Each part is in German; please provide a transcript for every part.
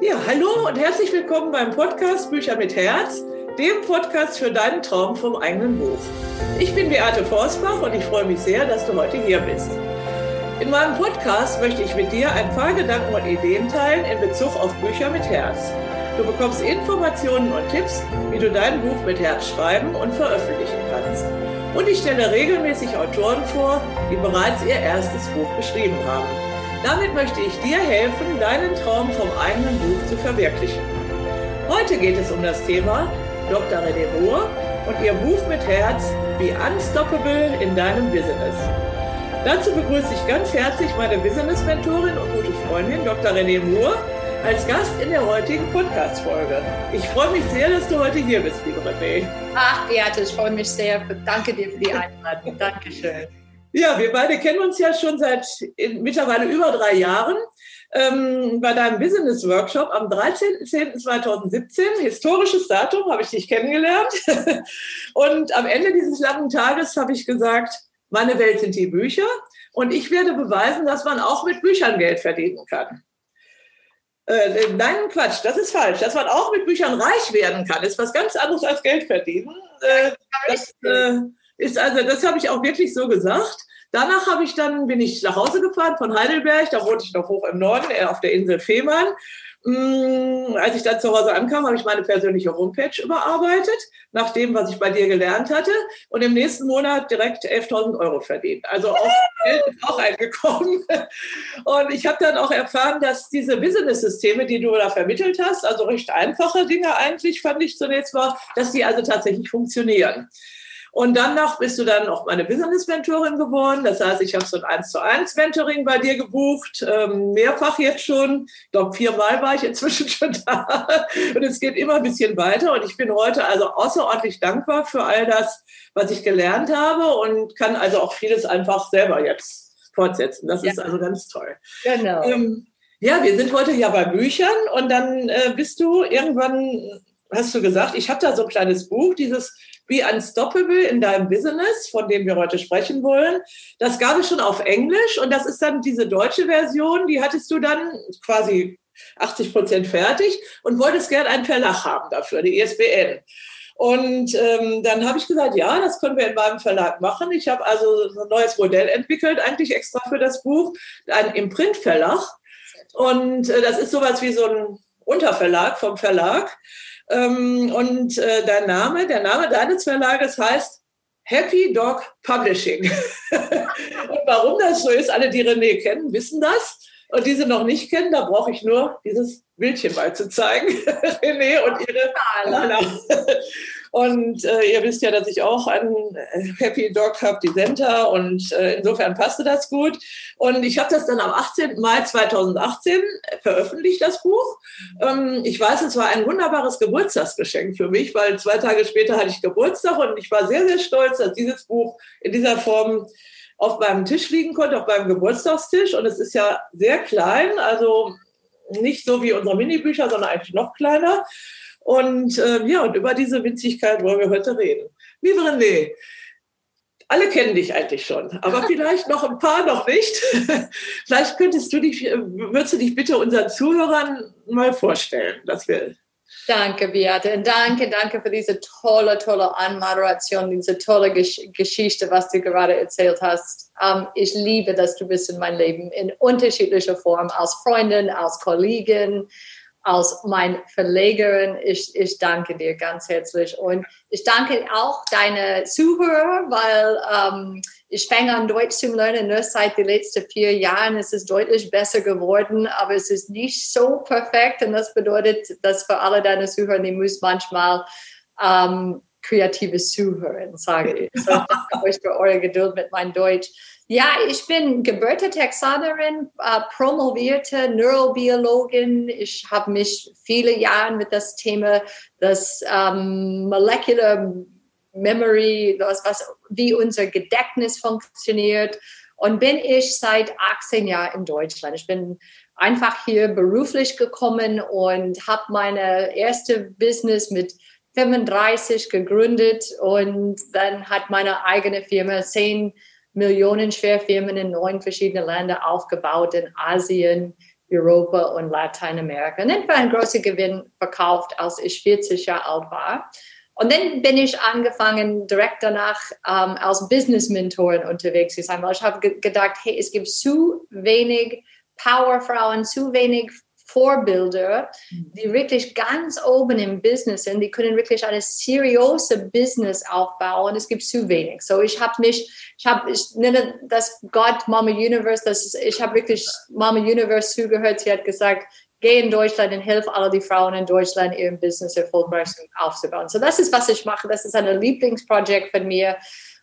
Ja, hallo und herzlich willkommen beim Podcast Bücher mit Herz, dem Podcast für deinen Traum vom eigenen Buch. Ich bin Beate Forsbach und ich freue mich sehr, dass du heute hier bist. In meinem Podcast möchte ich mit dir ein paar Gedanken und Ideen teilen in Bezug auf Bücher mit Herz. Du bekommst Informationen und Tipps, wie du dein Buch mit Herz schreiben und veröffentlichen kannst. Und ich stelle regelmäßig Autoren vor, die bereits ihr erstes Buch geschrieben haben. Damit möchte ich dir helfen, deinen Traum vom eigenen Buch zu verwirklichen. Heute geht es um das Thema Dr. René Moore und ihr Buch mit Herz Be Unstoppable in deinem Business. Dazu begrüße ich ganz herzlich meine Business-Mentorin und gute Freundin Dr. René Moore als Gast in der heutigen Podcast-Folge. Ich freue mich sehr, dass du heute hier bist, liebe René. Ach, Beate, ich freue mich sehr. Danke dir für die Einladung. Dankeschön. Ja, wir beide kennen uns ja schon seit mittlerweile über drei Jahren. Ähm, bei deinem Business Workshop am 13.10.2017, historisches Datum, habe ich dich kennengelernt. Und am Ende dieses langen Tages habe ich gesagt, meine Welt sind die Bücher und ich werde beweisen, dass man auch mit Büchern Geld verdienen kann. Äh, nein, Quatsch, das ist falsch. Dass man auch mit Büchern reich werden kann, ist was ganz anderes als Geld verdienen. Äh, das, äh, ist also, das habe ich auch wirklich so gesagt. Danach habe ich dann, bin ich nach Hause gefahren von Heidelberg, da wohnte ich noch hoch im Norden, äh, auf der Insel Fehmarn. Mm, als ich dann zu Hause ankam, habe ich meine persönliche Homepage überarbeitet, nach dem, was ich bei dir gelernt hatte, und im nächsten Monat direkt 11.000 Euro verdient. Also auch Geld ist auch eingekommen. Und ich habe dann auch erfahren, dass diese Business-Systeme, die du da vermittelt hast, also recht einfache Dinge eigentlich, fand ich zunächst mal, dass die also tatsächlich funktionieren. Und danach bist du dann auch meine Business-Mentorin geworden. Das heißt, ich habe so ein 1 zu 1 Mentoring bei dir gebucht, ähm, mehrfach jetzt schon. Ich glaube, viermal war ich inzwischen schon da. Und es geht immer ein bisschen weiter. Und ich bin heute also außerordentlich dankbar für all das, was ich gelernt habe und kann also auch vieles einfach selber jetzt fortsetzen. Das ja. ist also ganz toll. Genau. Ähm, ja, wir sind heute ja bei Büchern und dann äh, bist du irgendwann, hast du gesagt, ich habe da so ein kleines Buch, dieses Be Unstoppable in deinem Business, von dem wir heute sprechen wollen. Das gab es schon auf Englisch und das ist dann diese deutsche Version, die hattest du dann quasi 80 Prozent fertig und wolltest gern einen Verlag haben dafür, die ISBN. Und ähm, dann habe ich gesagt, ja, das können wir in meinem Verlag machen. Ich habe also so ein neues Modell entwickelt, eigentlich extra für das Buch, ein Imprint-Verlag. Und äh, das ist sowas wie so ein Unterverlag vom Verlag. Ähm, und äh, dein Name, der Name deines Verlages heißt Happy Dog Publishing. und warum das so ist, alle, die René kennen, wissen das. Und diese noch nicht kennen, da brauche ich nur dieses Bildchen mal zu zeigen. René und ihre Lala. Und äh, ihr wisst ja, dass ich auch einen äh, Happy Dog habe, die Senta. Und äh, insofern passte das gut. Und ich habe das dann am 18. Mai 2018 veröffentlicht, das Buch. Ähm, ich weiß, es war ein wunderbares Geburtstagsgeschenk für mich, weil zwei Tage später hatte ich Geburtstag und ich war sehr, sehr stolz, dass dieses Buch in dieser Form auf meinem Tisch liegen konnte, auf meinem Geburtstagstisch. Und es ist ja sehr klein, also nicht so wie unsere Minibücher, sondern eigentlich noch kleiner. Und äh, ja, und über diese Winzigkeit wollen wir heute reden. Liebe René, alle kennen dich eigentlich schon, aber vielleicht noch ein paar noch nicht. vielleicht könntest du dich, äh, würdest du dich bitte unseren Zuhörern mal vorstellen, dass wir Danke, Beate. Danke, danke für diese tolle, tolle Anmoderation, diese tolle Gesch Geschichte, was du gerade erzählt hast. Um, ich liebe, dass du bist in mein Leben in unterschiedlicher Form, als Freundin, als Kollegin, als mein Verlegerin. Ich, ich danke dir ganz herzlich und ich danke auch deine Zuhörer, weil ähm, ich fange an Deutsch zu lernen nur seit den letzten vier Jahren. Es ist deutlich besser geworden, aber es ist nicht so perfekt und das bedeutet, dass für alle deine Zuhörer, die muss manchmal ähm, kreatives Zuhören, sage ich. So, danke euch für eure Geduld mit meinem Deutsch. Ja, ich bin gebürtige Texanerin, äh, promovierte Neurobiologin. Ich habe mich viele Jahre mit das Thema das ähm, Molecular Memory, was, was, wie unser Gedächtnis funktioniert. Und bin ich seit 18 Jahren in Deutschland. Ich bin einfach hier beruflich gekommen und habe meine erste Business mit 35 gegründet und dann hat meine eigene Firma 10 Millionen Schwerfirmen in neun verschiedenen Ländern aufgebaut, in Asien, Europa und Lateinamerika. Und dann war ein großer Gewinn verkauft, als ich 40 Jahre alt war. Und dann bin ich angefangen, direkt danach ähm, als Business-Mentorin unterwegs zu sein, weil ich habe gedacht, hey, es gibt zu wenig Powerfrauen, zu wenig Vorbilder, mhm. die wirklich ganz oben im Business sind, die können wirklich eine seriöse Business aufbauen. Es gibt zu wenig. So ich habe mich, ich habe, ich nenne das Gott Mama Universe. Das ist, ich habe wirklich Mama Universe zugehört. Sie hat gesagt, geh in Deutschland und hilf alle die Frauen in Deutschland ihrem Business erfolgreich aufzubauen. So das ist was ich mache. Das ist ein Lieblingsprojekt von mir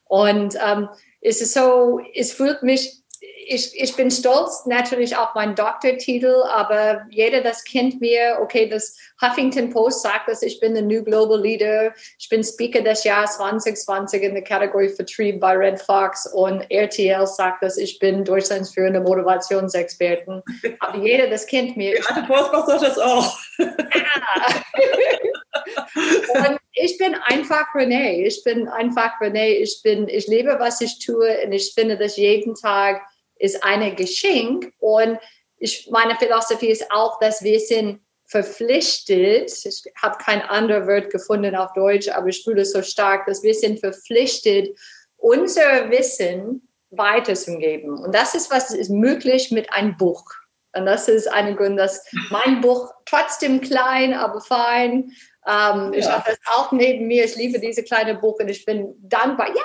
und ähm, es ist so, es fühlt mich ich, ich bin stolz natürlich auf meinen Doktortitel, aber jeder das kennt mir. Okay, das Huffington Post sagt, dass ich bin der New Global Leader. Ich bin Speaker des Jahres 2020 in der Kategorie Vertrieb bei Red Fox und RTL sagt, dass ich bin Deutschlands führende Motivationsexperten. Aber jeder das kennt mir. Die alte Post macht das auch. Und ich bin einfach Renee. Ich bin einfach Renee. Ich bin, ich lebe, was ich tue und ich finde, dass jeden Tag ist ein Geschenk. Und ich, meine Philosophie ist auch, dass wir sind verpflichtet, ich habe kein anderes Wort gefunden auf Deutsch, aber ich fühle es so stark, dass wir sind verpflichtet, unser Wissen weiterzugeben. Und das ist, was ist möglich mit einem Buch. Und das ist ein Grund, dass mein Buch trotzdem klein, aber fein. Ähm, ja. Ich habe das auch neben mir. Ich liebe diese kleine Buch und ich bin dankbar. Ja!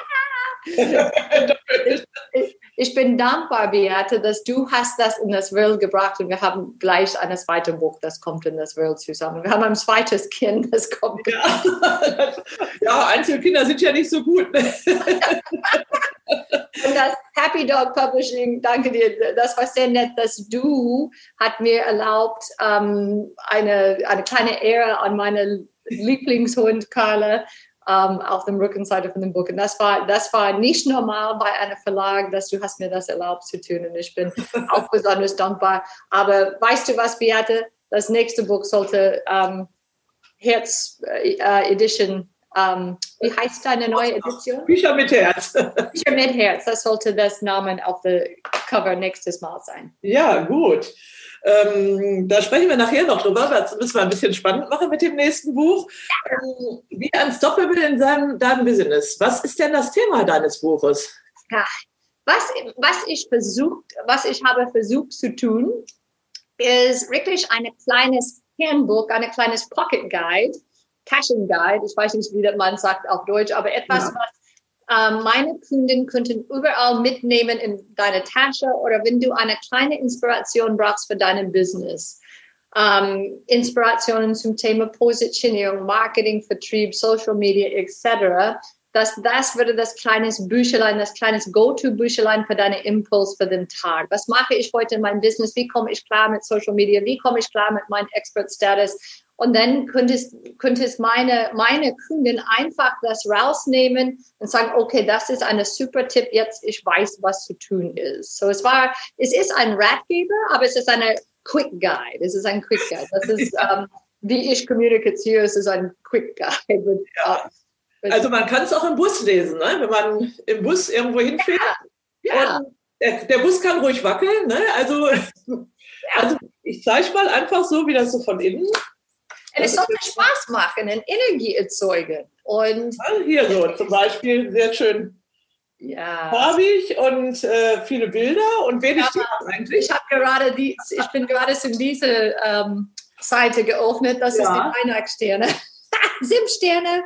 ich, ich bin dankbar, Beate, dass du hast das in das World gebracht und wir haben gleich ein zweites Buch, das kommt in das World zusammen. Wir haben ein zweites Kind, das kommt. Ja, ja Einzelkinder sind ja nicht so gut. und das Happy Dog Publishing, danke dir, das war sehr nett, dass du hat mir erlaubt, ähm, eine, eine kleine Ehre an meine Lieblingshund Carla ähm, auf dem Rückenseite von dem Buch. Und das war, das war nicht normal bei einem Verlag, dass du hast mir das erlaubt zu tun. Und ich bin auch besonders dankbar. Aber weißt du was, Beate? Das nächste Buch sollte ähm, Herz äh, Edition ähm, wie heißt deine neue Edition? Bücher mit Herz. Bücher mit Herz, das sollte das Namen auf dem Cover nächstes Mal sein. Ja, gut. Ähm, da sprechen wir nachher noch drüber. Das müssen wir ein bisschen spannend machen mit dem nächsten Buch. Ähm, wie Unstoppable in seinem, deinem Business. Was ist denn das Thema deines Buches? Ja, was, was ich versucht, was ich habe versucht zu tun, ist wirklich ein kleines Handbuch, ein kleines Pocket Guide, Taschen Guide. Ich weiß nicht, wie man sagt auf Deutsch, aber etwas, ja. was meine Kunden könnten überall mitnehmen in deine Tasche oder wenn du eine kleine Inspiration brauchst für dein Business. Ähm, Inspirationen zum Thema Positionierung, Marketing, Vertrieb, Social Media etc. Das, das würde das kleines Büchlein, das kleines Go-To-Büchlein für deine Impuls für den Tag. Was mache ich heute in meinem Business? Wie komme ich klar mit Social Media? Wie komme ich klar mit meinem Expert-Status? Und dann könntest, könntest meine, meine Kunden einfach das rausnehmen und sagen, okay, das ist ein super Tipp, jetzt ich weiß, was zu tun ist. So, es war, es ist ein Ratgeber, aber es ist eine Quick Guide. Es ist ein Quick Guide. Das ist, ähm, wie ich kommuniziere, es ist ein Quick Guide. Ja. Also man kann es auch im Bus lesen, ne? wenn man im Bus irgendwo hinfährt. Ja. ja. Der, der, Bus kann ruhig wackeln. Ne? Also, ja. also ich zeige mal einfach so, wie das so von innen und es sollte Spaß machen und Energie erzeugen. Und hier so zum Beispiel sehr schön ja. farbig und äh, viele Bilder und wenig ja, eigentlich. Ich habe gerade die, ich bin gerade in diese ähm, Seite geöffnet. Das ja. ist die Weihnachtssterne. Sieben Sterne.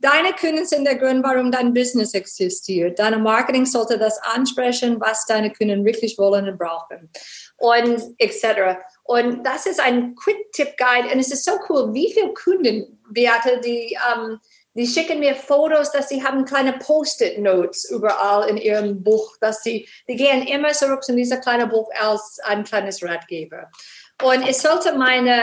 Deine Kunden sind der Grund, warum dein Business existiert. Deine Marketing sollte das ansprechen, was deine Kunden wirklich wollen und brauchen. Und etc. Und das ist ein Quick-Tip-Guide. Und es ist so cool, wie viele Kunden, Beate, die, ähm, die schicken mir Fotos, dass sie haben kleine Post-it-Notes überall in ihrem Buch, dass sie, die gehen immer zurück zu diesem kleinen Buch als ein kleines Ratgeber. Und es sollte meine,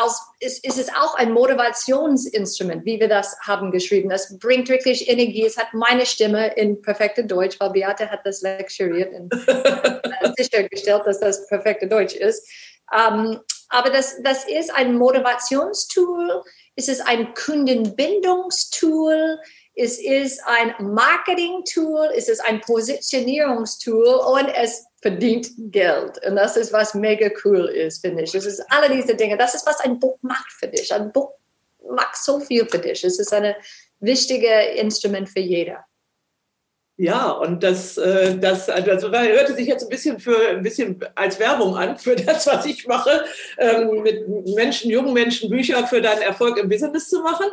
als, ist, ist es auch ein Motivationsinstrument, wie wir das haben geschrieben. Das bringt wirklich Energie. Es hat meine Stimme in perfekte Deutsch, weil Beate hat das lektoriert und sichergestellt, dass das perfekte Deutsch ist. Ähm, aber das, das ist ein Motivationstool, es ist ein Kundenbindungstool, es ist ein Marketing-Tool, es ist ein Positionierungstool und es verdient Geld. Und das ist, was mega cool ist, finde ich. Es ist alle diese Dinge. Das ist, was ein Buch macht für dich. Ein Buch macht so viel für dich. Es ist ein wichtiges Instrument für jeder. Ja, und das, äh, das also, hörte sich jetzt ein bisschen für ein bisschen als Werbung an für das, was ich mache, ähm, mit Menschen, jungen Menschen Bücher für deinen Erfolg im Business zu machen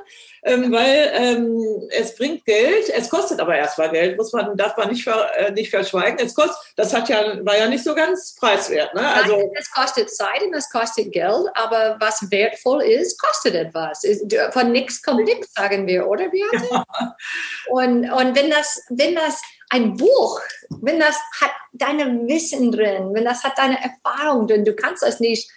ähm, weil ähm, es bringt Geld, es kostet aber erstmal Geld, muss man, darf man nicht, ver, äh, nicht verschweigen. Es kostet, das hat ja, war ja nicht so ganz preiswert. Ne? Also, Nein, es kostet Zeit und es kostet Geld, aber was wertvoll ist, kostet etwas. Von nichts kommt nichts, sagen wir, oder Beate? Ja. Und, und wenn das, wenn das ein Buch, wenn das hat deine Wissen drin, wenn das hat deine Erfahrung drin, du kannst das nicht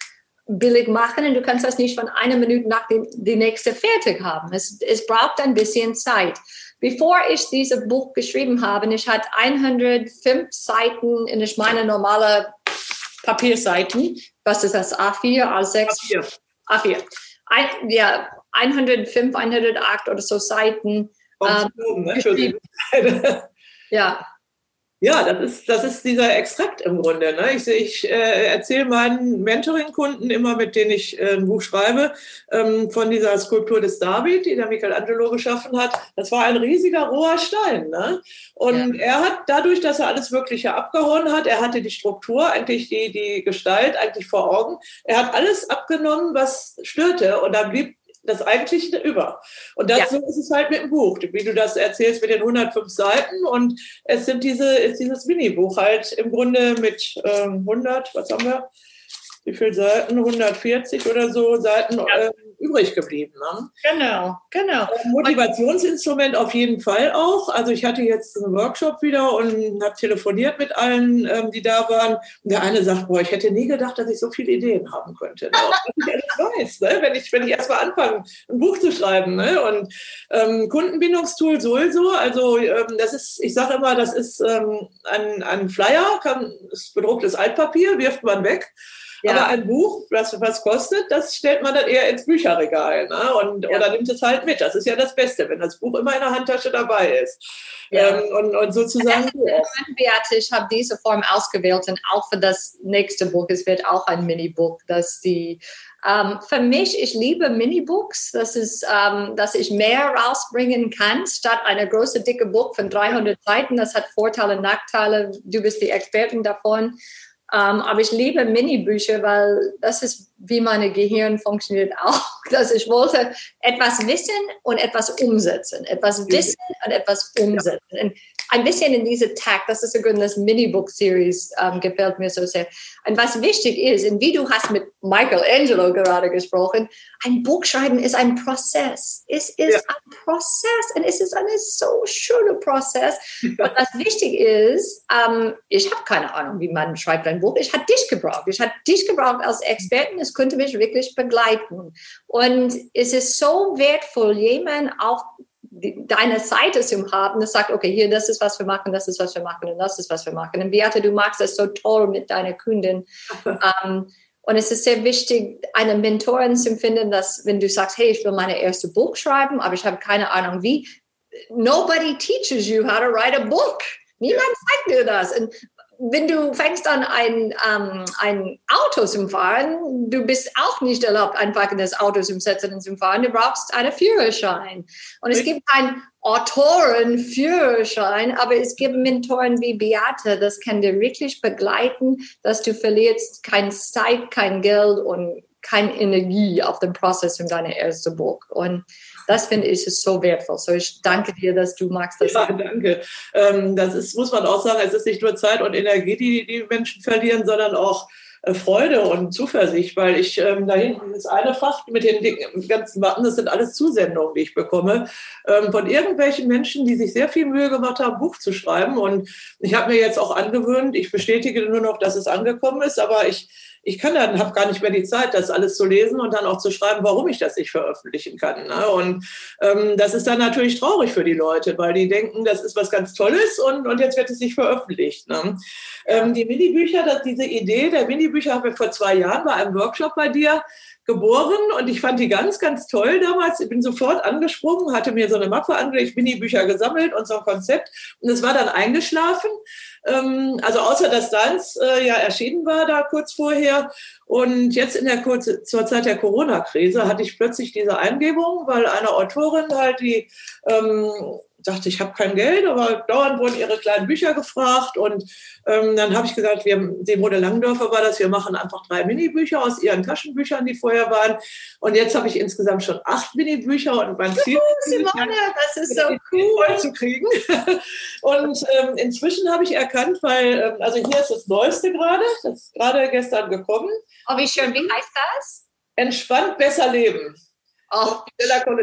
billig machen und du kannst das nicht von einer Minute nach dem, die nächste fertig haben. Es, es braucht ein bisschen Zeit. Bevor ich dieses Buch geschrieben habe, ich hatte 105 Seiten in meine normale Papierseiten. Was ist das? A4, A6? A4. A4. Ein, ja, 105, 108 oder so Seiten. Ähm, ne? ja, ja, das ist, das ist dieser Extrakt im Grunde. Ne? Ich, ich äh, erzähle meinen Mentoring-Kunden immer, mit denen ich äh, ein Buch schreibe, ähm, von dieser Skulptur des David, die der Michelangelo geschaffen hat. Das war ein riesiger roher Stein. Ne? Und ja. er hat dadurch, dass er alles Mögliche abgehauen hat, er hatte die Struktur, eigentlich die, die Gestalt eigentlich vor Augen. Er hat alles abgenommen, was störte. Und da blieb das Eigentliche über. Und das, ja. so ist es halt mit dem Buch, wie du das erzählst mit den 105 Seiten. Und es sind diese, ist dieses Minibuch halt im Grunde mit ähm, 100, was haben wir? Wie viele Seiten? 140 oder so Seiten. Ja. Ähm, übrig geblieben. Ne? Genau, genau. Motivationsinstrument auf jeden Fall auch. Also ich hatte jetzt einen Workshop wieder und habe telefoniert mit allen, ähm, die da waren. Und der eine sagt, boah, ich hätte nie gedacht, dass ich so viele Ideen haben könnte. Ne? Ich alles weiß, ne? wenn ich, wenn ich erst mal anfange, ein Buch zu schreiben. Ne? Und ähm, Kundenbindungstool sowieso. Also ähm, das ist, ich sage immer, das ist ähm, ein, ein Flyer, kann, ist bedrucktes Altpapier, wirft man weg. Ja. Aber ein Buch, was was kostet, das stellt man dann eher ins Bücherregal ne? und, ja. oder nimmt es halt mit. Das ist ja das Beste, wenn das Buch immer in der Handtasche dabei ist. Ja. Ähm, und, und sozusagen. Beate, ich habe diese Form ausgewählt und auch für das nächste Buch, es wird auch ein Minibuch, das die ähm, für mich, ich liebe Minibooks, das ist, ähm, dass ich mehr rausbringen kann, statt eine große, dicke Buch von 300 Seiten. Das hat Vorteile und Nachteile. Du bist die Expertin davon. Um, ähm, aber ich liebe Mini-Bücher, weil das ist, wie mein Gehirn funktioniert auch. Dass ich wollte etwas wissen und etwas umsetzen. Etwas wissen und etwas umsetzen. Und ein bisschen in diese Tag, das ist sogar das Mini-Book-Series, ähm, gefällt mir so sehr. Und was wichtig ist, und wie du hast mit Michelangelo gerade gesprochen, ein Buch schreiben ist ein Prozess. Es ist ja. ein Prozess und es ist ein so schöner Prozess. Und was wichtig ist, ähm, ich habe keine Ahnung, wie man schreibt ein Buch. Ich habe dich gebraucht. Ich habe dich gebraucht als Experten. Es könnte mich wirklich begleiten. Und es ist so wertvoll, jemanden auf deine Seite zu haben, das sagt, okay, hier, das ist, was wir machen, das ist, was wir machen und das ist, was wir machen. Und Beate, du magst das so toll mit deiner Kundin. ähm, und es ist sehr wichtig, eine Mentorin zu finden, dass wenn du sagst, hey, ich will meine erste Buch schreiben, aber ich habe keine Ahnung wie, nobody teaches you how to write a book. Niemand zeigt dir das. Und wenn du fängst an, ein, ähm, ein Auto zu fahren, du bist auch nicht erlaubt, einfach in das Auto zu setzen und zu fahren. Du brauchst einen Führerschein. Und es gibt keinen Autorenführerschein, aber es gibt Mentoren wie Beate, das kann dir wirklich begleiten, dass du verlierst kein Zeit, kein Geld und keine Energie auf dem Prozess in deinem ersten Buch. Und das finde ich ist so wertvoll. So ich danke dir, dass du magst das. Ja, danke. Ähm, das ist, muss man auch sagen, es ist nicht nur Zeit und Energie, die die Menschen verlieren, sondern auch äh, Freude und Zuversicht, weil ich ähm, da hinten ist eine Fach mit den ganzen Matten, das sind alles Zusendungen, die ich bekomme, ähm, von irgendwelchen Menschen, die sich sehr viel Mühe gemacht haben, Buch zu schreiben. Und ich habe mir jetzt auch angewöhnt, ich bestätige nur noch, dass es angekommen ist, aber ich ich kann dann, habe gar nicht mehr die Zeit, das alles zu lesen und dann auch zu schreiben, warum ich das nicht veröffentlichen kann. Ne? Und ähm, das ist dann natürlich traurig für die Leute, weil die denken, das ist was ganz Tolles und, und jetzt wird es nicht veröffentlicht. Ne? Ähm, die Minibücher, diese Idee der Minibücher habe ich vor zwei Jahren bei einem Workshop bei dir geboren und ich fand die ganz, ganz toll damals. Ich bin sofort angesprungen, hatte mir so eine Mappe angelegt, Mini-Bücher gesammelt und so ein Konzept und es war dann eingeschlafen. Ähm, also außer dass deins äh, ja erschienen war da kurz vorher. Und jetzt in der kurze, zur Zeit der Corona-Krise hatte ich plötzlich diese Eingebung, weil eine Autorin halt die ähm, dachte, ich habe kein Geld, aber dauernd wurden ihre kleinen Bücher gefragt. Und ähm, dann habe ich gesagt, wir, Simone Langdorfer war das, wir machen einfach drei Minibücher aus ihren Taschenbüchern, die vorher waren. Und jetzt habe ich insgesamt schon acht Minibücher und mein Ziel ist, Simone, das ist so cool. voll zu kriegen. und ähm, inzwischen habe ich erkannt, weil, ähm, also hier ist das Neueste gerade, das ist gerade gestern gekommen. Oh, wie schön, wie heißt das? Entspannt besser leben. Oh,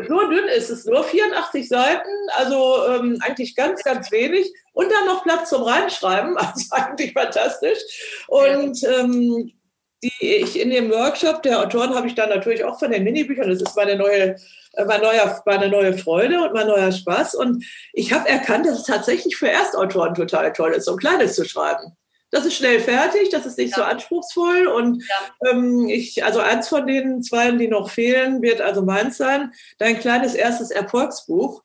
so dünn ist es nur, 84 Seiten, also ähm, eigentlich ganz, ganz wenig. Und dann noch Platz zum Reinschreiben, also eigentlich fantastisch. Und ähm, die ich in dem Workshop der Autoren habe ich dann natürlich auch von den Minibüchern, das ist meine neue, äh, mein neuer, meine neue Freude und mein neuer Spaß. Und ich habe erkannt, dass es tatsächlich für Erstautoren total toll ist, ein kleines zu schreiben das ist schnell fertig, das ist nicht ja. so anspruchsvoll. Und ja. ähm, ich, also eins von den zwei, die noch fehlen, wird also meins sein, dein kleines erstes Erfolgsbuch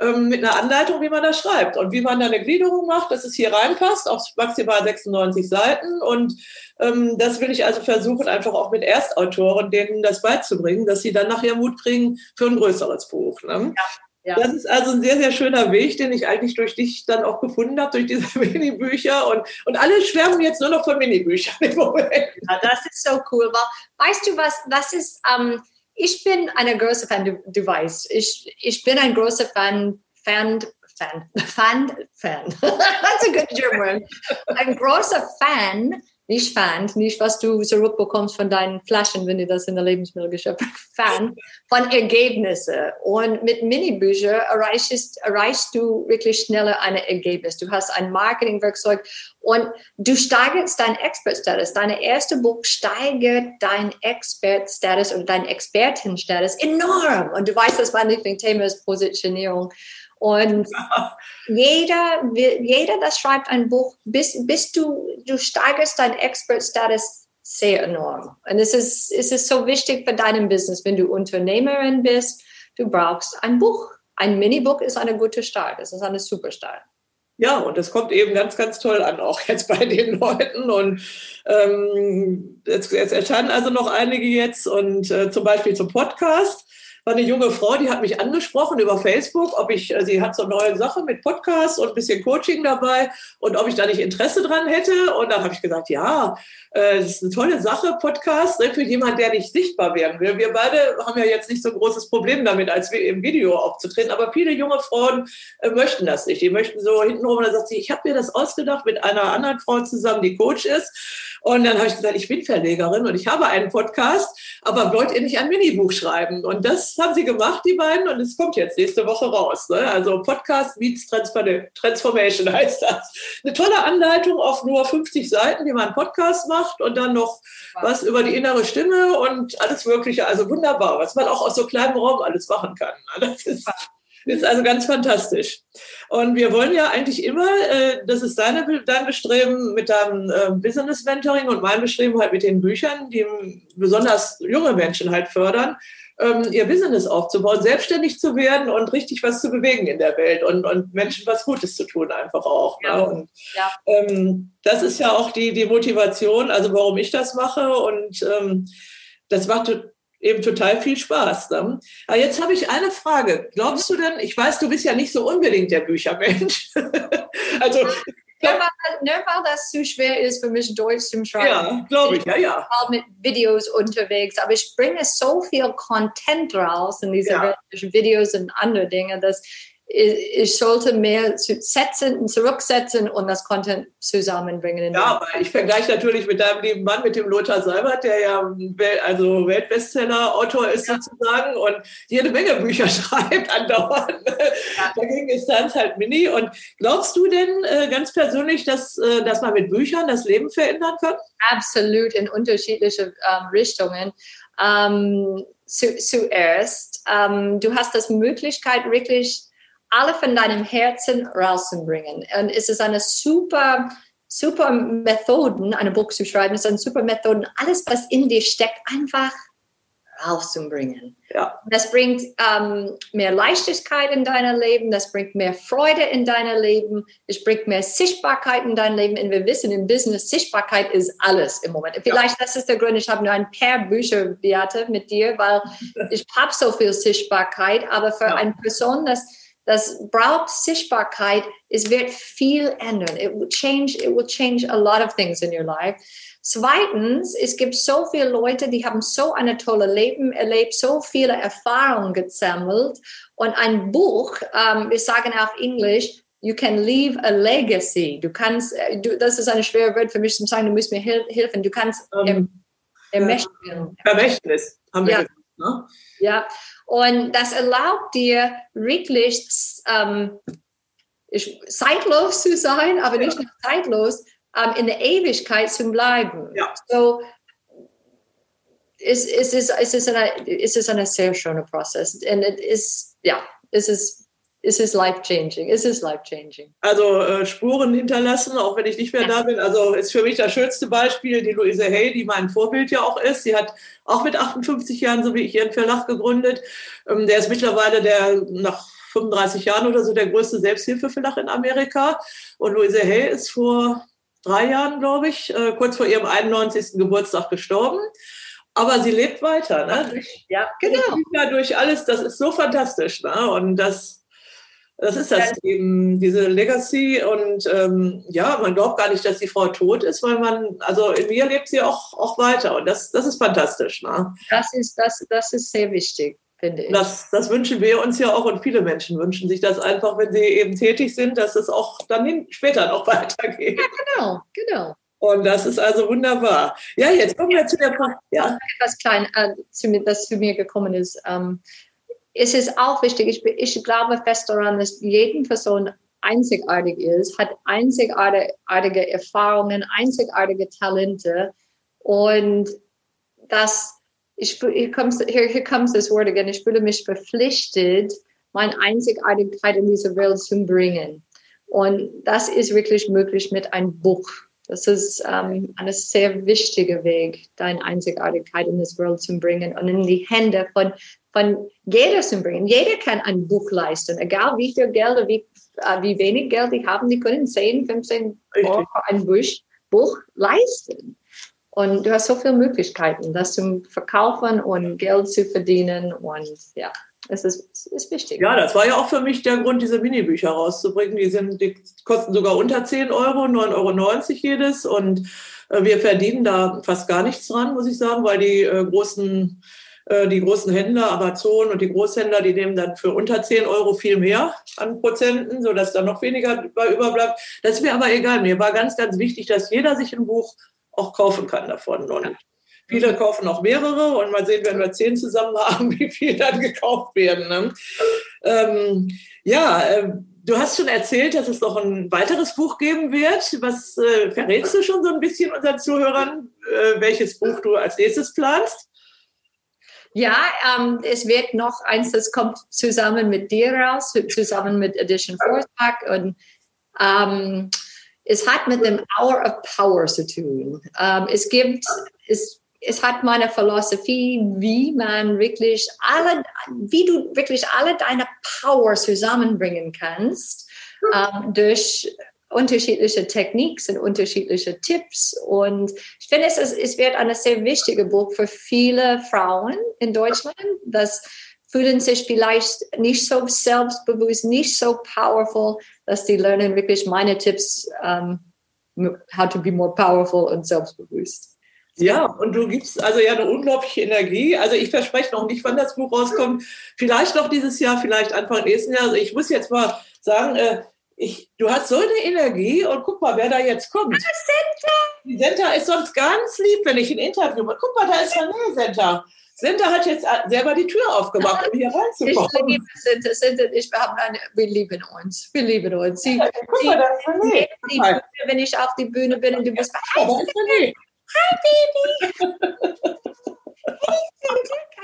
ähm, mit einer Anleitung, wie man das schreibt und wie man da eine Gliederung macht, dass es hier reinpasst auf maximal 96 Seiten. Und ähm, das will ich also versuchen, einfach auch mit Erstautoren denen das beizubringen, dass sie dann nachher Mut kriegen für ein größeres Buch. Ne? Ja. Ja. Das ist also ein sehr, sehr schöner Weg, den ich eigentlich durch dich dann auch gefunden habe, durch diese Minibücher. Und, und alle schwärmen jetzt nur noch von Minibüchern im Moment. Ja, das ist so cool. Weißt du was, das ist, ähm, ich bin eine große Fan, du, du weißt, ich, ich bin ein großer Fan, Fan, Fan, Fan, Fan. That's a good German. Ein großer Fan nicht Fan, nicht was du zurückbekommst von deinen Flaschen, wenn du das in der Lebensmittelgeschäft Fan von Ergebnissen. Und mit Minibücher erreichst, erreichst du wirklich schneller ein Ergebnis. Du hast ein Marketingwerkzeug und du steigerst deinen Expert-Status. Dein erste Buch steigert dein Expert-Status und dein Expertenstatus enorm. Und du weißt, dass mein Lieblingsthema ist Positionierung. Und jeder, jeder, das schreibt ein Buch, bis, bis du, du steigerst deinen Expert-Status sehr enorm. Und es ist, es ist so wichtig für deinen Business, wenn du Unternehmerin bist, du brauchst ein Buch. Ein Minibook ist eine gute Start, es ist eine super Start. Ja, und das kommt eben ganz, ganz toll an, auch jetzt bei den Leuten. Und ähm, jetzt, jetzt erscheinen also noch einige jetzt und äh, zum Beispiel zum Podcast war eine junge Frau, die hat mich angesprochen über Facebook, ob ich, äh, sie hat so neue Sache mit Podcast und ein bisschen Coaching dabei und ob ich da nicht Interesse dran hätte. Und dann habe ich gesagt, ja, das ist eine tolle Sache, Podcast, ne, für jemanden, der nicht sichtbar werden will. Wir beide haben ja jetzt nicht so ein großes Problem damit, als wir im Video aufzutreten, aber viele junge Frauen äh, möchten das nicht. Die möchten so hintenrum, dann sagt sie, ich habe mir das ausgedacht mit einer anderen Frau zusammen, die Coach ist. Und dann habe ich gesagt, ich bin Verlegerin und ich habe einen Podcast, aber wollt ihr nicht ein Minibuch schreiben? Und das haben sie gemacht, die beiden, und es kommt jetzt nächste Woche raus. Ne? Also Podcast meets Transformation heißt das. Eine tolle Anleitung auf nur 50 Seiten, wie man einen Podcast macht und dann noch was über die innere Stimme und alles Mögliche. Also wunderbar, was man auch aus so kleinem Raum alles machen kann. Das ist ist also ganz fantastisch. Und wir wollen ja eigentlich immer, äh, das ist deine, dein Bestreben mit deinem äh, Business Mentoring und mein Bestreben halt mit den Büchern, die besonders junge Menschen halt fördern, ähm, ihr Business aufzubauen, selbstständig zu werden und richtig was zu bewegen in der Welt und, und Menschen was Gutes zu tun einfach auch. Ne? Ja. Ne? Und, ja. Ähm, das ist ja auch die, die Motivation, also warum ich das mache und ähm, das macht eben total viel Spaß. Ne? Aber jetzt habe ich eine Frage. Glaubst du denn, ich weiß, du bist ja nicht so unbedingt der Büchermensch. also nur weil, nur weil das zu schwer ist für mich Deutsch zum Schreiben. Ja, glaube ich, ja, ja. Ich bin mit Videos unterwegs, aber ich bringe so viel Content raus in diese ja. Videos und andere Dinge, dass ich sollte mehr setzen, zurücksetzen und das Content zusammenbringen. Ja, aber ich vergleiche natürlich mit deinem lieben Mann, mit dem Lothar Seibert, der ja also Weltbestseller-Autor ist ja. sozusagen und jede Menge Bücher schreibt andauernd. Ja. Dagegen ist Sans halt mini. Und glaubst du denn äh, ganz persönlich, dass, äh, dass man mit Büchern das Leben verändern kann? Absolut, in unterschiedliche ähm, Richtungen. Ähm, zu, zuerst, ähm, du hast das Möglichkeit, wirklich alle von deinem Herzen rauszubringen. Und es ist eine super, super Methoden, ein Buch zu schreiben, es ist eine super Methoden, alles, was in dir steckt, einfach rauszubringen. Ja. Das bringt ähm, mehr Leichtigkeit in dein Leben, das bringt mehr Freude in dein Leben, es bringt mehr Sichtbarkeit in dein Leben. Und wir wissen, im Business, Sichtbarkeit ist alles im Moment. Vielleicht ja. das ist der Grund, ich habe nur ein paar Bücher, Beate, mit dir, weil ich habe so viel Sichtbarkeit, aber für ja. eine Person, das das braucht Sichtbarkeit, es wird viel ändern. It will change, it will change a lot of things in your life. Zweitens, es gibt so viele Leute, die haben so eine tolle Leben erlebt, so viele Erfahrungen gesammelt. Und ein Buch, ähm, wir sagen auf Englisch, you can leave a legacy. Du kannst, äh, du, das ist ein schweres Wort für mich zu sagen, du musst mir hel helfen. Du kannst um, ähm, ermächtigen. Vermächtnis haben wir ja. gesagt. Ne? Ja, und das erlaubt dir wirklich ähm, zeitlos zu sein, aber nicht nur zeitlos, ähm, in der Ewigkeit zu bleiben. Ja. So, es, es, ist, es, ist eine, es ist ein sehr schöner Prozess. Und es ist, ja, es ist es ist life-changing. Es ist life-changing. Also äh, Spuren hinterlassen, auch wenn ich nicht mehr ja. da bin. Also ist für mich das schönste Beispiel die Louise Hay, die mein Vorbild ja auch ist. Sie hat auch mit 58 Jahren, so wie ich, ihren Verlag gegründet. Ähm, der ist mittlerweile der nach 35 Jahren oder so der größte Selbsthilfeverlag in Amerika. Und Louise Hay ist vor drei Jahren, glaube ich, äh, kurz vor ihrem 91. Geburtstag gestorben. Aber sie lebt weiter, ne? Durch, ja, genau. Durch, durch alles, das ist so fantastisch, ne? Und das, das ist das ja. eben, diese Legacy. Und ähm, ja, man glaubt gar nicht, dass die Frau tot ist, weil man, also in mir lebt sie auch, auch weiter. Und das, das ist fantastisch. Ne? Das, ist, das, das ist sehr wichtig finde ich. Das, das wünschen wir uns ja auch und viele Menschen wünschen sich das einfach, wenn sie eben tätig sind, dass es auch dann später noch weitergeht. Ja, genau, genau. Und das ist also wunderbar. Ja, jetzt kommen wir zu der Frage. Ja. Etwas klein, äh, das zu mir gekommen ist. Ähm, es ist auch wichtig, ich, ich glaube fest daran, dass jede Person einzigartig ist, hat einzigartige Erfahrungen, einzigartige Talente und das ich, hier, comes, here, here comes this word again, ich fühle mich verpflichtet, meine Einzigartigkeit in diese Welt zu bringen. Und das ist wirklich möglich mit einem Buch. Das ist ähm, ein sehr wichtiger Weg, deine Einzigartigkeit in das Welt zu bringen und in die Hände von, von jeder zu bringen. Jeder kann ein Buch leisten, egal wie viel Geld oder wie, äh, wie wenig Geld die haben, die können 10, 15 Euro ein Buch, Buch leisten. Und du hast so viele Möglichkeiten, das zu verkaufen und Geld zu verdienen. Und ja, es ist, es ist wichtig. Ja, das war ja auch für mich der Grund, diese Minibücher rauszubringen. Die, sind, die kosten sogar unter 10 Euro, 9,90 Euro jedes. Und äh, wir verdienen da fast gar nichts dran, muss ich sagen, weil die äh, großen die großen Händler, Amazon und die Großhändler, die nehmen dann für unter 10 Euro viel mehr an Prozenten, sodass da noch weniger überbleibt. Das ist mir aber egal. Mir war ganz, ganz wichtig, dass jeder sich ein Buch auch kaufen kann davon. Und viele kaufen auch mehrere und mal sehen, wenn wir zehn zusammen haben, wie viel dann gekauft werden. Ne? Ähm, ja, äh, du hast schon erzählt, dass es noch ein weiteres Buch geben wird. Was äh, verrätst du schon so ein bisschen unseren Zuhörern, äh, welches Buch du als nächstes planst? Ja, ähm, es wird noch eins, das kommt zusammen mit dir raus, zusammen mit Edition Vortrag und ähm, es hat mit dem Hour of Power zu tun. Ähm, es gibt, es, es hat meine Philosophie, wie man wirklich alle, wie du wirklich alle deine Power zusammenbringen kannst ähm, durch unterschiedliche Techniken und unterschiedliche Tipps. Und ich finde, es, es wird ein sehr wichtiges Buch für viele Frauen in Deutschland, das fühlen sich vielleicht nicht so selbstbewusst, nicht so powerful, dass die lernen wirklich meine Tipps, um, how to be more powerful und selbstbewusst. Ja, und du gibst also ja eine unglaubliche Energie. Also ich verspreche noch nicht, wann das Buch rauskommt. Vielleicht noch dieses Jahr, vielleicht Anfang nächsten Jahres. Also ich muss jetzt mal sagen, äh, ich, du hast so eine Energie und guck mal, wer da jetzt kommt. Ah, Senta. Die Senta ist sonst ganz lieb, wenn ich ein Interview mache. Guck mal, da ist René Senta. Senta hat jetzt selber die Tür aufgemacht, um hier reinzukommen. Ich liebe Senta, Senta ich, wir, haben eine, wir lieben uns. Wir lieben uns. Sie, ja, guck mal, das ist die, die Bühne, wenn ich auf die Bühne bin und du bist bei Hi, Hi, Baby.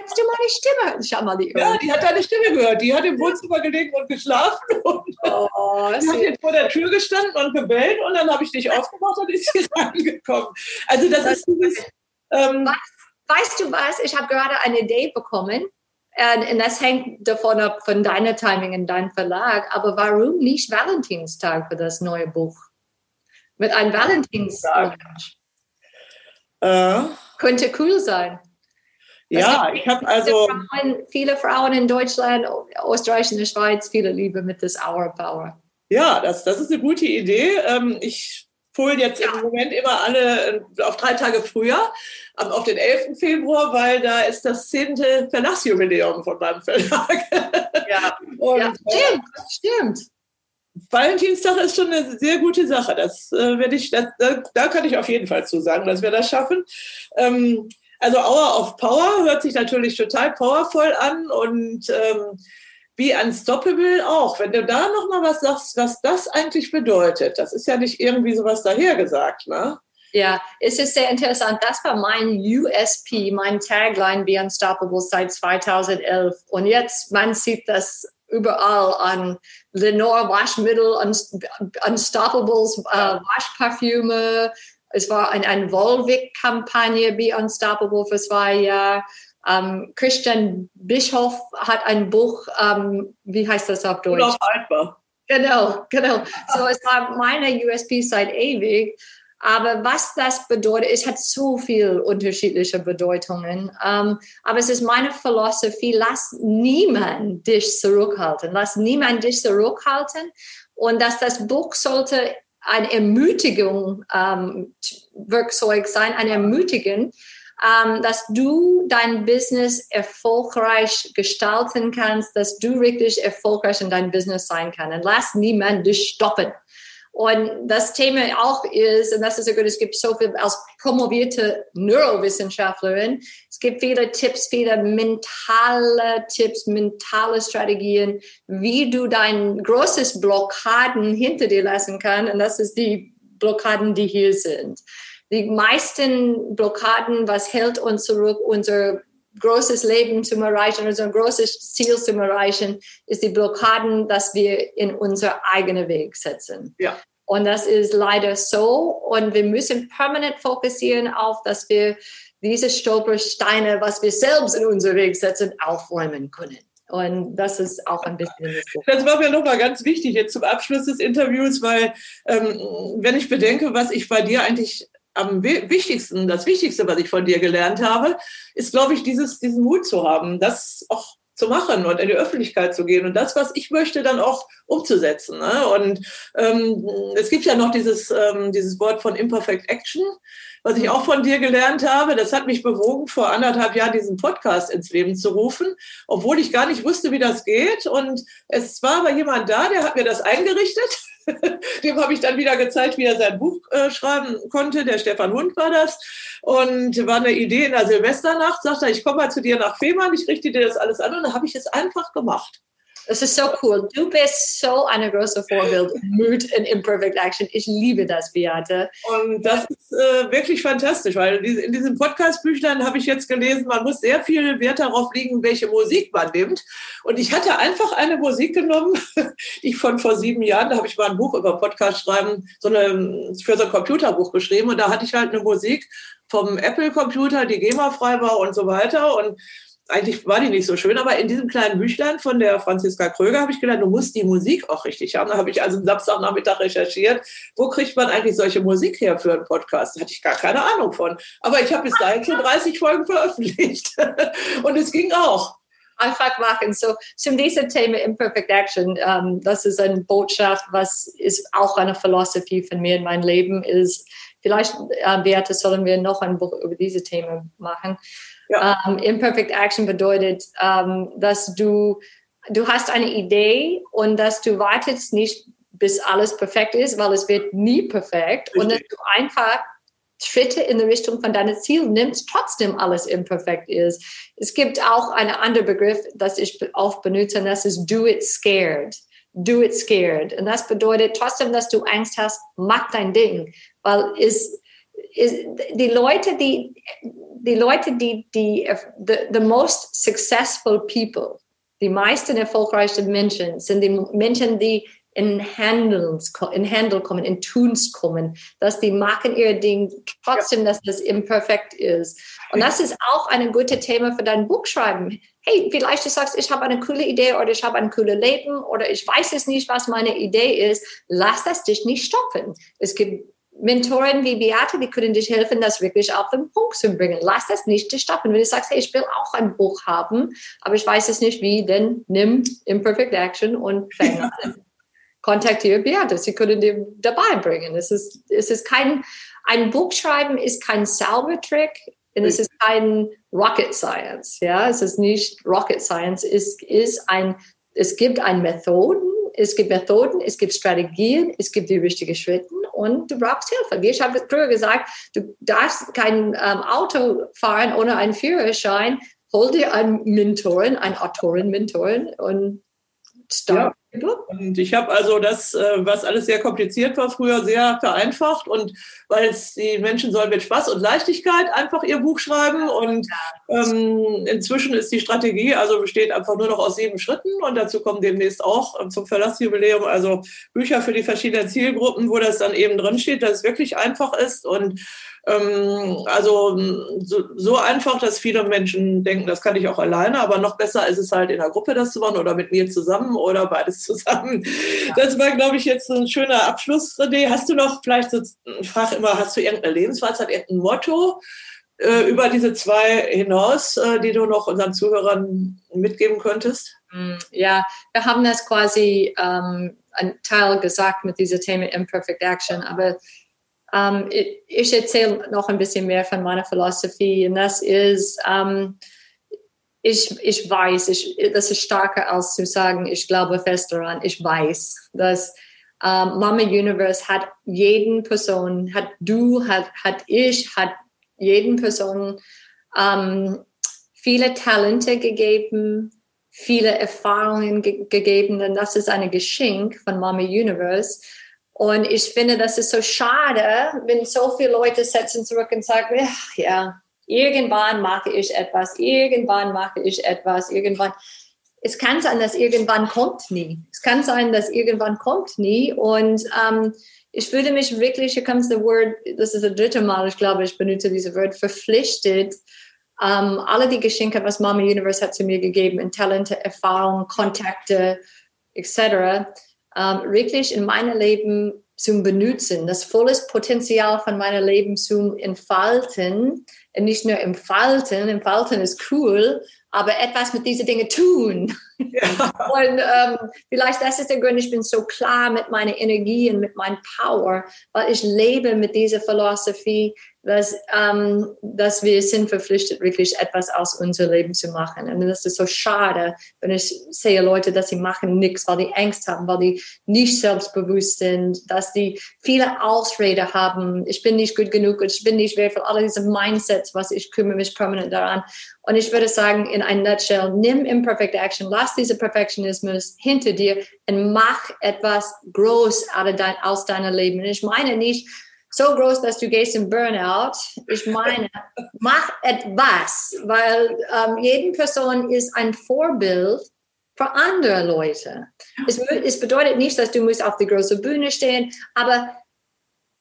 Kannst du meine Stimme hören? Schau mal, die Ja, die hat deine Stimme gehört. Die hat im Wohnzimmer gelegen und geschlafen. Und oh, die hat jetzt vor der Tür gestanden und gebellt und dann habe ich dich aufgemacht und ist hier reingekommen. Also das, das ist dieses... Ähm, weißt du was? Ich habe gerade eine Idee bekommen. Und, und, das hängt davon ab, von deiner Timing in deinem Verlag. Aber warum nicht Valentinstag für das neue Buch? Mit einem Valentinstag. Äh. Könnte cool sein. Ja, ich habe also. Frauen, viele Frauen in Deutschland, Österreich und der Schweiz, viele Liebe mit das Hour Power. Ja, das, das ist eine gute Idee. Ähm, ich polen jetzt ja. im Moment immer alle äh, auf drei Tage früher, auf den 11. Februar, weil da ist das 10. Verlagsjubiläum von meinem Verlag. Ja, Und, ja stimmt, äh, stimmt. Valentinstag ist schon eine sehr gute Sache. Das äh, werde ich, das, da, da, kann ich auf jeden Fall zu sagen, dass wir das schaffen. Ähm, also Hour of Power hört sich natürlich total powervoll an und ähm, wie Unstoppable auch. Wenn du da noch mal was sagst, was das eigentlich bedeutet, das ist ja nicht irgendwie sowas dahergesagt, ne? Ja, es ist sehr interessant. Das war mein USP, mein Tagline Be Unstoppable seit 2011. Und jetzt, man sieht das überall an Lenore Waschmittel, Unstoppables äh, Waschparfüme. Es war ein, eine Volvic-Kampagne, Be Unstoppable für zwei Jahre. Ähm, Christian Bischof hat ein Buch, ähm, wie heißt das auf Deutsch? Unaufhaltbar. Genau, genau. So, es war meine USP seit ewig. Aber was das bedeutet, es hat so viel unterschiedliche Bedeutungen. Ähm, aber es ist meine Philosophie, lass niemand dich zurückhalten. Lass niemand dich zurückhalten. Und dass das Buch sollte ein Ermutigung ähm, Werkzeug sein, ein Ermutigen, ähm, dass du dein Business erfolgreich gestalten kannst, dass du wirklich erfolgreich in deinem Business sein kannst. Und lass niemand dich stoppen. Und das Thema auch ist, und das ist so gut, es gibt so viel als promovierte Neurowissenschaftlerin, es gibt viele Tipps, viele mentale Tipps, mentale Strategien, wie du dein großes Blockaden hinter dir lassen kannst. Und das ist die Blockaden, die hier sind. Die meisten Blockaden, was hält uns zurück, unser großes Leben zu erreichen, unser großes Ziel zu erreichen, ist die Blockaden, dass wir in unser eigenen Weg setzen. Ja. Und das ist leider so. Und wir müssen permanent fokussieren auf, dass wir diese Stolpersteine, was wir selbst in unseren Weg setzen, aufräumen können. Und das ist auch ein bisschen das war mir nochmal ganz wichtig jetzt zum Abschluss des Interviews, weil ähm, wenn ich bedenke, was ich bei dir eigentlich am wichtigsten, das Wichtigste, was ich von dir gelernt habe, ist, glaube ich, dieses, diesen Mut zu haben, das auch zu machen und in die Öffentlichkeit zu gehen und das, was ich möchte, dann auch umzusetzen. Ne? Und ähm, es gibt ja noch dieses, ähm, dieses Wort von Imperfect Action, was ich auch von dir gelernt habe. Das hat mich bewogen, vor anderthalb Jahren diesen Podcast ins Leben zu rufen, obwohl ich gar nicht wusste, wie das geht. Und es war aber jemand da, der hat mir das eingerichtet Dem habe ich dann wieder gezeigt, wie er sein Buch äh, schreiben konnte. Der Stefan Hund war das. Und war eine Idee in der Silvesternacht. Sagte er, ich komme mal zu dir nach Fehmarn, ich richte dir das alles an. Und dann habe ich es einfach gemacht. Das ist so cool. Du bist so eine große Vorbild. Mut in Imperfect Action. Ich liebe das, Beate. Und das ist äh, wirklich fantastisch, weil in diesem Podcast-Büchlein habe ich jetzt gelesen, man muss sehr viel Wert darauf legen, welche Musik man nimmt. Und ich hatte einfach eine Musik genommen, die ich von vor sieben Jahren, da habe ich mal ein Buch über Podcast schreiben, so eine, für so ein Computerbuch geschrieben. Und da hatte ich halt eine Musik vom Apple-Computer, die GEMA-frei war und so weiter. Und eigentlich war die nicht so schön, aber in diesem kleinen Büchlein von der Franziska Kröger habe ich gedacht, du musst die Musik auch richtig haben. Da habe ich also am Samstagnachmittag recherchiert, wo kriegt man eigentlich solche Musik her für einen Podcast? Da hatte ich gar keine Ahnung von. Aber ich habe bis dahin schon 30 Folgen veröffentlicht. Und es ging auch einfach machen. So zum diesem Thema Imperfect Action, um, das ist eine Botschaft, was ist auch eine Philosophie von mir in meinem Leben ist. Vielleicht, äh, Beate, sollen wir noch ein Buch über diese Themen machen. Ja. Ähm, Imperfect Action bedeutet, ähm, dass du, du hast eine Idee und dass du wartest nicht, bis alles perfekt ist, weil es wird nie perfekt. Richtig. Und dass du einfach Schritte in die Richtung von deinem Ziel nimmst, trotzdem alles imperfekt ist. Es gibt auch einen anderen Begriff, das ich oft benutze, und das ist do it scared. Do it scared. Und das bedeutet trotzdem, dass du Angst hast, mach dein Ding. Weil es die Leute, die die Leute, die, die the, the most successful people, die meisten erfolgreichen Menschen sind die Menschen, die in Handels, in Handel kommen, in Tuns kommen, dass die machen ihr Ding trotzdem, dass das imperfekt ist. Und das ist auch ein gutes Thema für dein Buch schreiben. Hey, vielleicht du sagst, ich habe eine coole Idee oder ich habe ein cooles Leben oder ich weiß es nicht, was meine Idee ist. Lass das dich nicht stoppen. Es gibt Mentoren wie Beate, die können dich helfen, das wirklich auf den Punkt zu bringen. Lass das nicht dich stoppen. Wenn du sagst, hey, ich will auch ein Buch haben, aber ich weiß es nicht wie, dann nimm Imperfect Action und fang an. Kontaktiere Beate. Sie können dir dabei bringen. Es ist, es ist kein, ein Buch schreiben ist kein Zaubertrick und es ist kein Rocket Science. Ja, es ist nicht Rocket Science. Es ist ein, es gibt ein Methoden, es gibt Methoden, es gibt Strategien, es gibt die richtigen Schritte und du brauchst Hilfe. Ich habe früher gesagt, du darfst kein ähm, Auto fahren ohne einen Führerschein. Hol dir einen Mentorin, einen Autorin-Mentorin und start. Ja. Und ich habe also das, äh, was alles sehr kompliziert war früher, sehr vereinfacht. Und weil es die Menschen sollen mit Spaß und Leichtigkeit einfach ihr Buch schreiben. Und ähm, inzwischen ist die Strategie also besteht einfach nur noch aus sieben Schritten. Und dazu kommen demnächst auch ähm, zum Verlassjubiläum also Bücher für die verschiedenen Zielgruppen, wo das dann eben drin steht, dass es wirklich einfach ist. Und also so, so, einfach, dass viele Menschen denken, das kann ich auch alleine, aber noch besser ist es halt in der Gruppe das zu machen oder mit mir zusammen oder beides zusammen. Ja. Das war, glaube ich, jetzt ein schöner Abschluss, René. Hast du noch vielleicht so, ich frage immer, hast du irgendeine Lebensweisheit, irgendein Motto? Äh, über diese zwei hinaus, äh, die du noch unseren Zuhörern mitgeben könntest? Mm, ja, wir haben das quasi ähm, ein Teil gesagt mit diesem Thema Imperfect Action, aber ähm, ich, erzähle noch ein bisschen mehr von meiner Philosophie und das ist, ähm, ich, ich weiß, ich, das ist stärker als zu sagen, ich glaube fest daran, ich weiß, dass ähm, Mama Universe hat jeden Person, hat du, hat, hat ich, hat jeden Person viele Talente gegeben, viele Erfahrungen ge gegeben, denn das ist ein Geschenk von Mama Universe. Und ich finde, das ist so schade, wenn so viele Leute setzen zurück und sagen, ja, irgendwann mache ich etwas, irgendwann mache ich etwas, irgendwann. Es kann sein, dass irgendwann kommt nie. Es kann sein, dass irgendwann kommt nie. Und ähm, ich würde mich wirklich, hier kommt das Wort, das ist das dritte Mal, ich glaube, ich benutze dieses Wort, verpflichtet, ähm, alle die Geschenke, was Mama Universe hat zu mir gegeben, in Talente, Erfahrungen, Kontakte, etc., ähm, wirklich in meinem Leben zu benutzen, das volles Potenzial von meinem Leben zu entfalten. Und nicht nur entfalten, entfalten ist cool, aber etwas mit diesen Dingen tun. Ja. Und ähm, vielleicht das ist der Grund, ich bin so klar mit meiner Energie und mit meinem Power, weil ich lebe mit dieser Philosophie, dass, ähm, dass wir sind verpflichtet, wirklich etwas aus unserem Leben zu machen. Und das ist so schade, wenn ich sehe Leute, dass sie machen nichts, weil die Angst haben, weil die nicht selbstbewusst sind, dass die viele Ausrede haben. Ich bin nicht gut genug ich bin nicht wertvoll. Alle diese Mindsets, was ich kümmere mich permanent daran. Und ich würde sagen, in ein Nutshell, nimm Imperfect Action, lass diese Perfektionismus hinter dir und mach etwas groß aus deinem Leben. Und ich meine nicht, so groß, dass du gehst in Burnout. Ich meine, mach etwas, weil ähm, jede Person ist ein Vorbild für andere Leute. Es, es bedeutet nicht, dass du musst auf der großen Bühne stehen, aber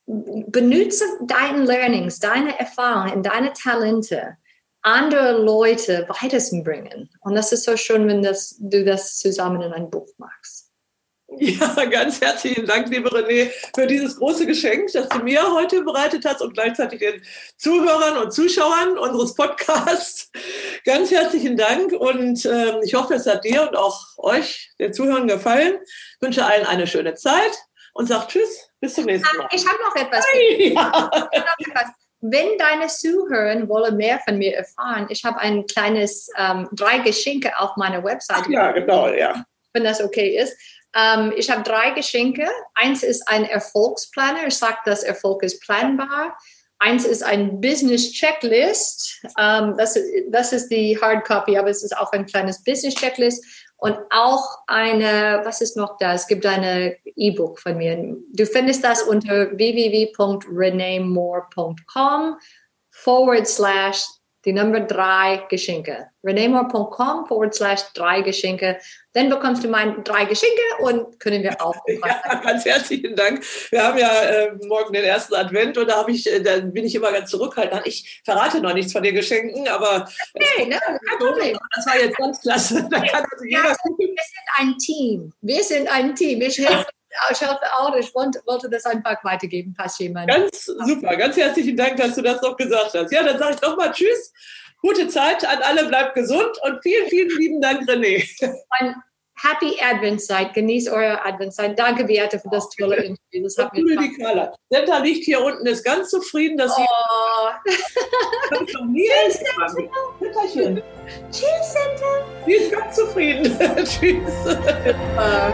benutze deine Learnings, deine Erfahrungen, deine Talente, andere Leute weiterzubringen. Und das ist so schön, wenn das, du das zusammen in ein Buch machst. Ja, ganz herzlichen Dank, liebe René, für dieses große Geschenk, das du mir heute bereitet hast und gleichzeitig den Zuhörern und Zuschauern unseres Podcasts. Ganz herzlichen Dank und äh, ich hoffe, es hat dir und auch euch, den Zuhörern, gefallen. Ich wünsche allen eine schöne Zeit und sage Tschüss, bis zum nächsten Mal. Ich habe noch etwas. Ja. Wenn deine Zuhörer wollen mehr von mir erfahren, ich habe ein kleines ähm, drei Geschenke auf meiner Website. Ja, genau, ja. Wenn das okay ist. Ähm, ich habe drei Geschenke. Eins ist ein Erfolgsplaner. Ich sage, dass Erfolg ist planbar. Eins ist ein Business Checklist. Ähm, das, das ist die Hardcopy, aber es ist auch ein kleines Business Checklist. Und auch eine, was ist noch da? Es gibt eine E-Book von mir. Du findest das unter www.renemore.com forward slash die Nummer drei Geschenke. renemore.com forward slash drei Geschenke. Dann bekommst du meine drei Geschenke und können wir auch. Ja, ganz herzlichen Dank. Wir haben ja äh, morgen den ersten Advent und da habe ich, äh, bin ich immer ganz zurückhaltend. Ich verrate noch nichts von den Geschenken, aber okay, ne, kein Problem. das war jetzt ganz klasse. Da kann also jeder ja, wir sind ein Team. Wir sind ein Team. Ich helfe ich hoffe auch, ich wollte das einfach weitergeben, passt jemand. Ganz super, ganz herzlichen Dank, dass du das noch gesagt hast. Ja, dann sage ich nochmal Tschüss, gute Zeit an alle, bleibt gesund und vielen, vielen lieben Dank, René. Und Happy Adventszeit, genießt eure Adventszeit. Danke, Beate, für das tolle Interview. Das hat mir die Carla. Senta liegt hier unten, ist ganz zufrieden, dass sie. Oh. Noch nie Tschüss, Tschüss, Senta. Sie ist ganz zufrieden. Tschüss. Super.